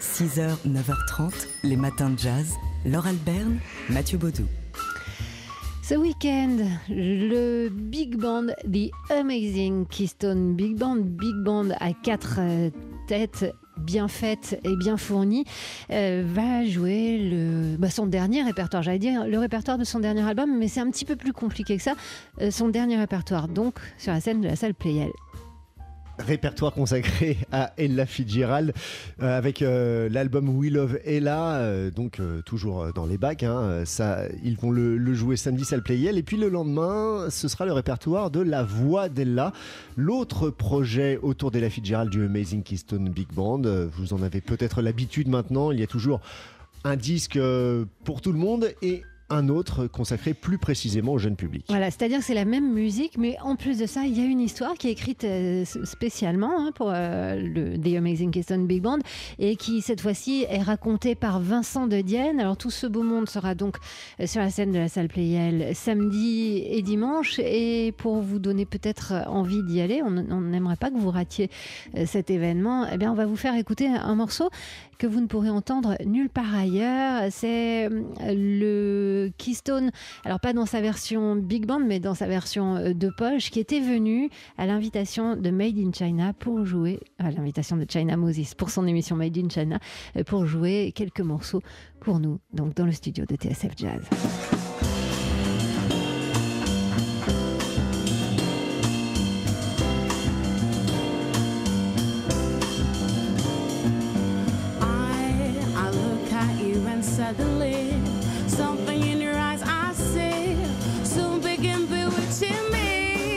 6h, 9h30, les matins de jazz. Laure Alberne, Mathieu Baudou. Ce week-end, le Big Band, The Amazing Keystone Big Band, Big Band à quatre euh, têtes bien faites et bien fournies, euh, va jouer bah, son dernier répertoire. J'allais dire le répertoire de son dernier album, mais c'est un petit peu plus compliqué que ça. Euh, son dernier répertoire, donc sur la scène de la salle Playel répertoire consacré à Ella Fitzgerald euh, avec euh, l'album We Love Ella, euh, donc toujours dans les bacs. Hein, ça, ils vont le, jouer samedi salle Playel et puis le lendemain, ce sera le répertoire de La Voix d'Ella, l'autre projet autour d'Ella Fitzgerald du Amazing Keystone Big Band. Vous en avez peut-être l'habitude maintenant. Il y a toujours un disque pour tout le monde et un autre consacré plus précisément au jeune public. Voilà, c'est-à-dire que c'est la même musique, mais en plus de ça, il y a une histoire qui est écrite euh, spécialement hein, pour euh, le The Amazing Keystone Big Band et qui cette fois-ci est racontée par Vincent de Dienne. Alors tout ce beau monde sera donc euh, sur la scène de la salle Playel samedi et dimanche et pour vous donner peut-être envie d'y aller, on n'aimerait pas que vous ratiez cet événement. Eh bien, on va vous faire écouter un morceau que vous ne pourrez entendre nulle part ailleurs. C'est le Keystone, alors pas dans sa version big band, mais dans sa version euh, de poche, qui était venu à l'invitation de Made in China pour jouer, à l'invitation de China Moses pour son émission Made in China, euh, pour jouer quelques morceaux pour nous, donc dans le studio de TSF Jazz. another lid. Something in your eyes I see, soon begin bewitching me.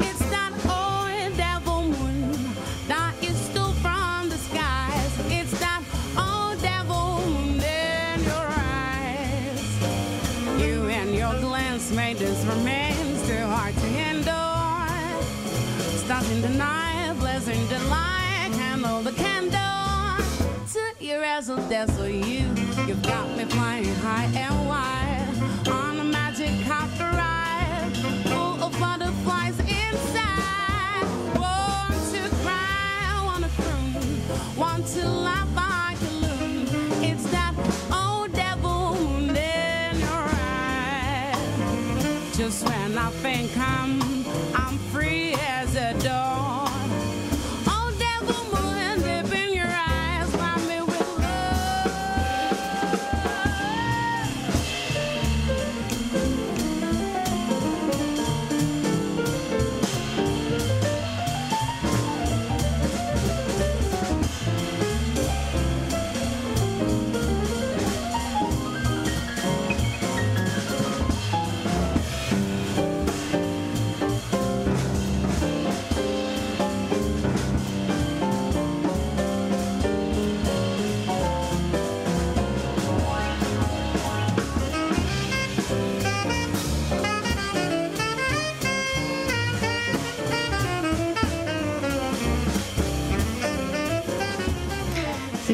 It's that old devil moon that you stole from the skies. It's that old devil moon in your eyes. You and your glance made this romance too hard to endure. Starting the night. To dazzle you, you've got me flying high and wide on a magic copter ride, full of butterflies inside. Want to cry, wanna croon, want to laugh. Like a loon. It's that old devil wound in your eye. Just when I think I'm I'm free as a dog.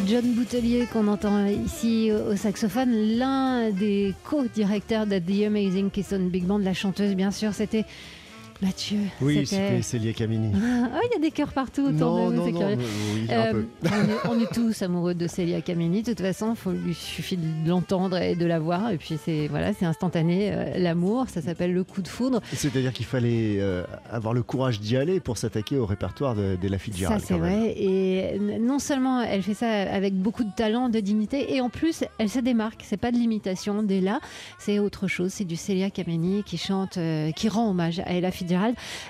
John Boutelier qu'on entend ici au saxophone, l'un des co-directeurs de The Amazing Keystone Big Band, la chanteuse bien sûr, c'était Mathieu. Oui, c'était Célia Camini. Ah, il y a des cœurs partout autour de nous, c'est euh, on, est, tous amoureux de Célia Camini. De toute façon, il suffit de l'entendre et de la voir. Et puis, c'est voilà, c'est instantané. Euh, l'amour, ça s'appelle le coup de foudre. C'est-à-dire qu'il fallait euh, avoir le courage d'y aller pour s'attaquer au répertoire de, de la Fitzgerald. Ça, c'est vrai. Et non seulement elle fait ça avec beaucoup de talent, de dignité, et en plus, elle se démarque. C'est pas de l'imitation dès là, c'est autre chose. C'est du Célia Camini qui chante, qui rend hommage à Ella Fitzgerald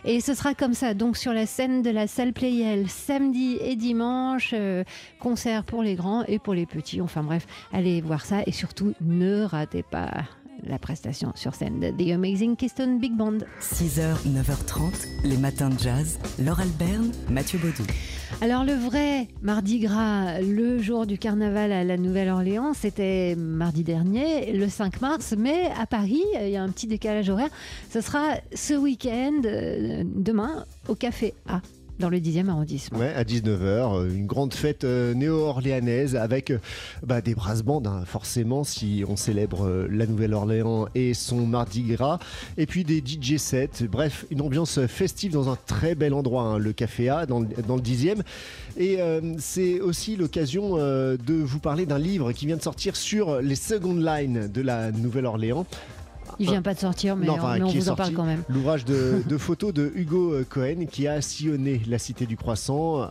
et ce sera comme ça, donc sur la scène de la salle Playel, samedi et dimanche, euh, concert pour les grands et pour les petits. Enfin bref, allez voir ça et surtout ne ratez pas la prestation sur scène de The Amazing Keystone Big Band. 6h, 9h30, les matins de jazz. Laure Alberne, Mathieu Baudou. Alors le vrai Mardi Gras, le jour du carnaval à la Nouvelle-Orléans, c'était mardi dernier, le 5 mars, mais à Paris, il y a un petit décalage horaire. Ce sera ce week-end, euh, demain, au Café A dans le 10e arrondissement. Ouais, à 19h, une grande fête euh, néo-orléanaise avec euh, bah, des brass bands, hein, forcément, si on célèbre euh, la Nouvelle-Orléans et son Mardi Gras. Et puis des DJ sets. Bref, une ambiance festive dans un très bel endroit, hein, le Café A, dans, le- dans le 10e. Et euh, c'est aussi l'occasion euh, de vous parler d'un livre qui vient de sortir sur les second lines de la Nouvelle-Orléans. Il vient pas de sortir, mais, Non, on- enfin, mais on qui est vous en parle quand même. L'ouvrage de, de photos de Hugo euh, Cohen qui a sillonné la cité du croissant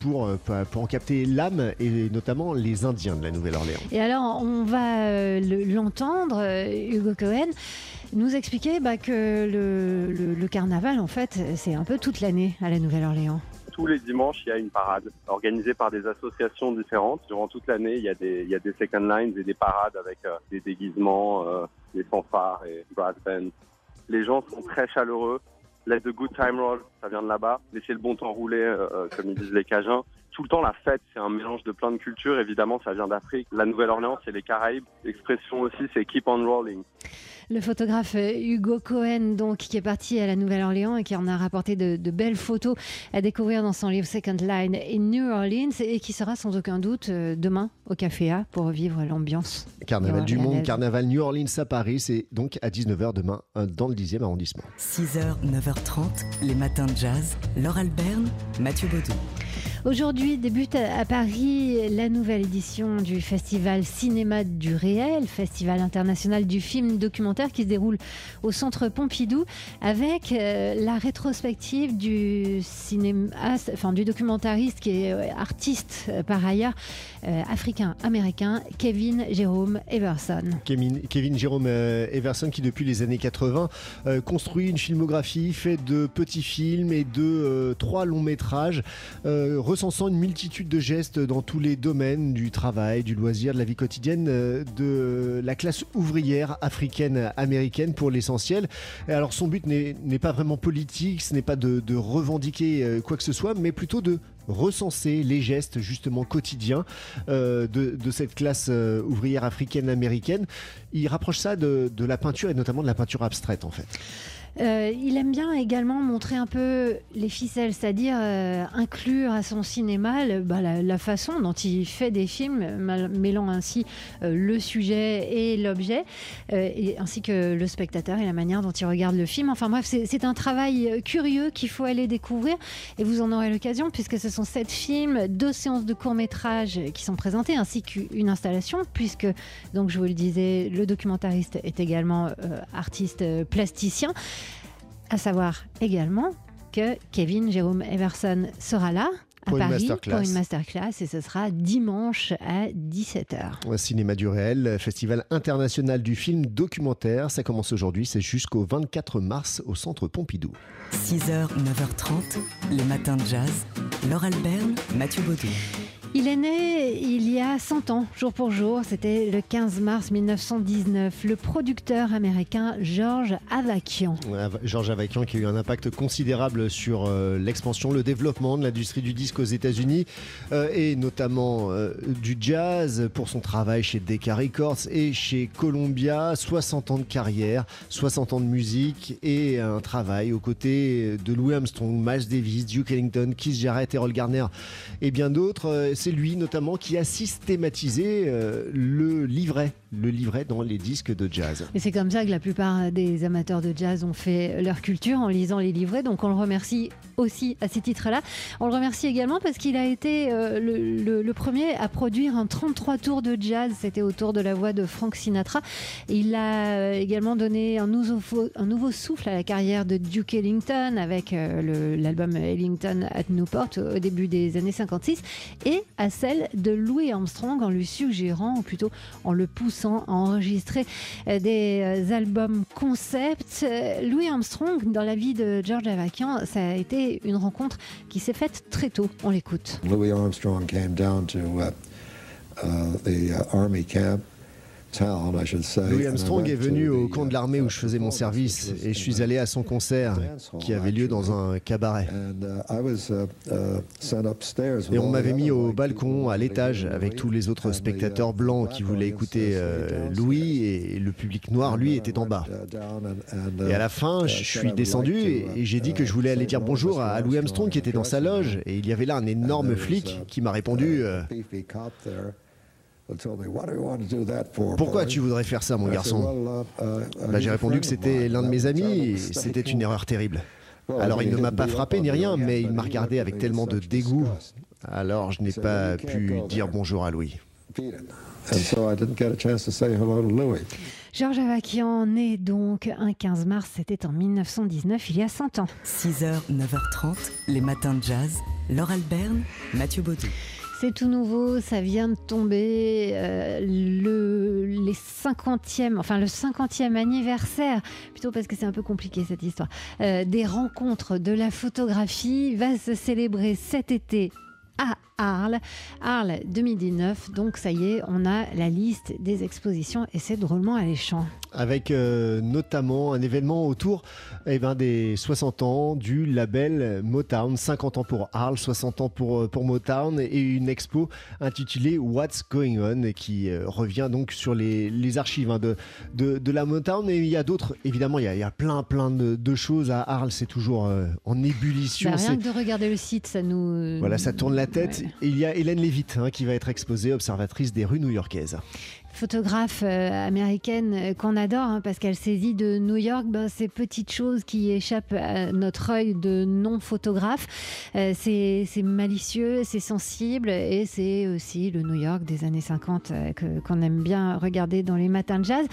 pour, euh, pour en capter l'âme et notamment les Indiens de la Nouvelle-Orléans. Et alors, on va euh, le- l'entendre, euh, Hugo Cohen, nous expliquer bah, que le, le- le carnaval, en fait, c'est un peu toute l'année à la Nouvelle-Orléans. tous les dimanches, il y a une parade organisée par des associations différentes. Durant toute l'année, il y a des, il y a des second lines et des parades avec euh, des déguisements, euh, des fanfares et brass bands. Les gens sont très chaleureux. Let the good time roll, ça vient de là-bas. Laissez le bon temps rouler, euh, euh, comme ils disent les Cajuns. Tout le temps, la fête, c'est un mélange de plein de cultures. Évidemment, ça vient d'Afrique. La Nouvelle-Orléans, c'est les Caraïbes. L'expression aussi, c'est keep on rolling. Le photographe euh, Hugo Cohen, donc, qui est parti à la Nouvelle-Orléans et qui en a rapporté de, de belles photos à découvrir dans son livre Second Line in New Orleans et qui sera sans aucun doute euh, demain au Café A pour vivre l'ambiance. Carnaval du monde, carnaval New Orleans à Paris, c'est donc à 19h demain euh, dans le 10e arrondissement. 6h, 9h30, les matins de jazz. Laure Alberne, Mathieu Baudou. Aujourd'hui débute à Paris la nouvelle édition du festival Cinéma du réel, festival international du film documentaire qui se déroule au centre Pompidou avec euh, la rétrospective du cinéma, enfin du documentariste qui est euh, artiste euh, par ailleurs africain-américain Kevin Jérôme Everson. Kevin, Jérôme Everson qui depuis les années 80 euh, construit une filmographie, fait de petits films et de trois longs métrages, recensant une multitude de gestes dans tous les domaines du travail, du loisir, de la vie quotidienne euh, de la classe ouvrière africaine américaine pour l'essentiel. Alors son but n'est n'est pas vraiment politique, ce n'est pas de, de revendiquer euh, quoi que ce soit, mais plutôt de recenser les gestes justement quotidiens euh, de, cette classe euh, ouvrière africaine américaine. Il rapproche ça de, la peinture et notamment de la peinture abstraite en fait. Euh, il aime bien également montrer un peu les ficelles, c'est-à-dire inclure à son cinéma bah, la, façon dont il fait des films, mêlant ainsi le sujet et l'objet, et- ainsi que le spectateur et la manière dont il regarde le film. Enfin bref, c'est un travail curieux qu'il faut aller découvrir, et vous en aurez l'occasion, puisque ce sont sept films, deux séances de court-métrage qui sont présentées, ainsi qu'une installation, puisque, donc je vous le disais, le documentariste est également euh, artiste euh, plasticien. À savoir également que Kevin Jérôme Everson sera là à Pour une Paris masterclass. pour une masterclass et ce sera dimanche à 17h. Cinéma du réel, festival international du film documentaire. Ça commence aujourd'hui, c'est jusqu'au 24 mars au centre Pompidou. 6h, 9h30, les matins de jazz. Laure Alberne, Mathieu Baudou. Il est né il y a 100 ans, jour pour jour, c'était le 15 mars 1919. Le producteur américain George Avakian. Av- Georges Avakian qui a eu un impact considérable sur euh, l'expansion, le développement de l'industrie du disque aux États-Unis euh, et notamment euh, du jazz pour son travail chez Decca Records et chez Columbia. 60 ans de carrière, 60 ans de musique et un travail aux côtés de Louis Armstrong, Miles Davis, Duke Ellington, Keith Jarrett, Errol Garner et bien d'autres. C'est lui notamment qui a systématisé euh, le livret, le livret dans les disques de jazz. Et c'est comme ça que la plupart des amateurs de jazz ont fait leur culture en lisant les livrets. Donc on le remercie aussi à ces titres-là. On le remercie également parce qu'il a été euh, le, premier à produire un 33 tours de jazz. C'était autour de la voix de Frank Sinatra. Il a euh, également donné un nouveau, un nouveau souffle à la carrière de Duke Ellington avec euh, l'album Ellington at Newport au début des années 56 et à celle de Louis Armstrong en lui suggérant, ou plutôt en le poussant à enregistrer euh, des euh, albums concept. Euh, Louis Armstrong, dans la vie de George Avakian, ça a été une rencontre qui s'est faite très tôt. On l'écoute. Louis Armstrong came down to uh, uh, the uh, army camp Louis Armstrong est venu au camp de l'armée où je faisais mon service et je suis allé à son concert qui avait lieu dans un cabaret. Et on m'avait mis au balcon, à l'étage, avec tous les autres spectateurs blancs qui voulaient écouter euh, Louis et le public noir, lui, était en bas. Et à la fin, je suis descendu et j'ai dit que je voulais aller dire bonjour à Louis Armstrong qui était dans sa loge. Et il y avait là un énorme flic qui m'a répondu euh, pourquoi tu voudrais faire ça, mon garçon bah, J'ai répondu que c'était l'un de mes amis et c'était une erreur terrible. Alors il ne m'a pas frappé ni rien, mais il m'a regardé avec tellement de dégoût. Alors je n'ai pas pu dire bonjour à Louis. Georges Avakian, né donc un 15 mars, c'était en 1919, il y a 100 ans. 6h, 9h30, les matins de jazz. Laure Alberne, Mathieu Baudou. C'est tout nouveau, ça vient de tomber. Euh, le, les 50e, enfin le 50e anniversaire, plutôt parce que c'est un peu compliqué cette histoire, euh, des rencontres de la photographie va se célébrer cet été à Arles. Arles 2019, donc ça y est, on a la liste des expositions et c'est drôlement alléchant. Avec euh, notamment un événement autour eh ben, des 60 ans du label Motown, 50 ans pour Arles, 60 ans pour, euh, pour Motown et une expo intitulée What's Going On qui euh, revient donc sur les, les archives hein, de, de, de, la Motown et il y a d'autres, évidemment il y, a, il y, a, plein plein de, de choses à Arles, c'est toujours en ébullition. Bah, rien que de regarder le site, ça nous... Voilà, ça tourne la tête. Ouais. Et il y a Hélène Lévite hein, qui va être exposée, observatrice des rues new-yorkaises photographe euh, américaine euh, qu'on adore hein, parce qu'elle saisit de New York ben, ces petites choses qui échappent à notre œil de non-photographe. Euh, c'est malicieux, c'est sensible et c'est aussi le New York des années 50 qu'on aime bien regarder dans les matins de jazz.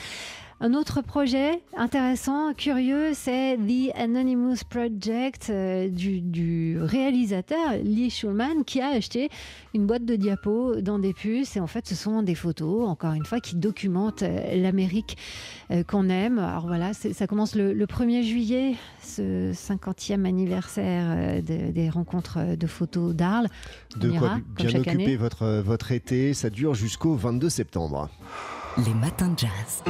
Un autre projet intéressant, curieux, c'est The Anonymous Project euh, du, du, réalisateur Lee Schulman qui a acheté une boîte de diapos dans des puces. Et en fait, ce sont des photos, encore une fois, qui documentent euh, l'Amérique euh, qu'on aime. Alors voilà, ça commence le, le, 1er juillet, ce 50e anniversaire de, des rencontres de photos d'Arles. De quoi bien occuper année. votre, votre été. Ça dure jusqu'au 22 septembre. Les matins de jazz.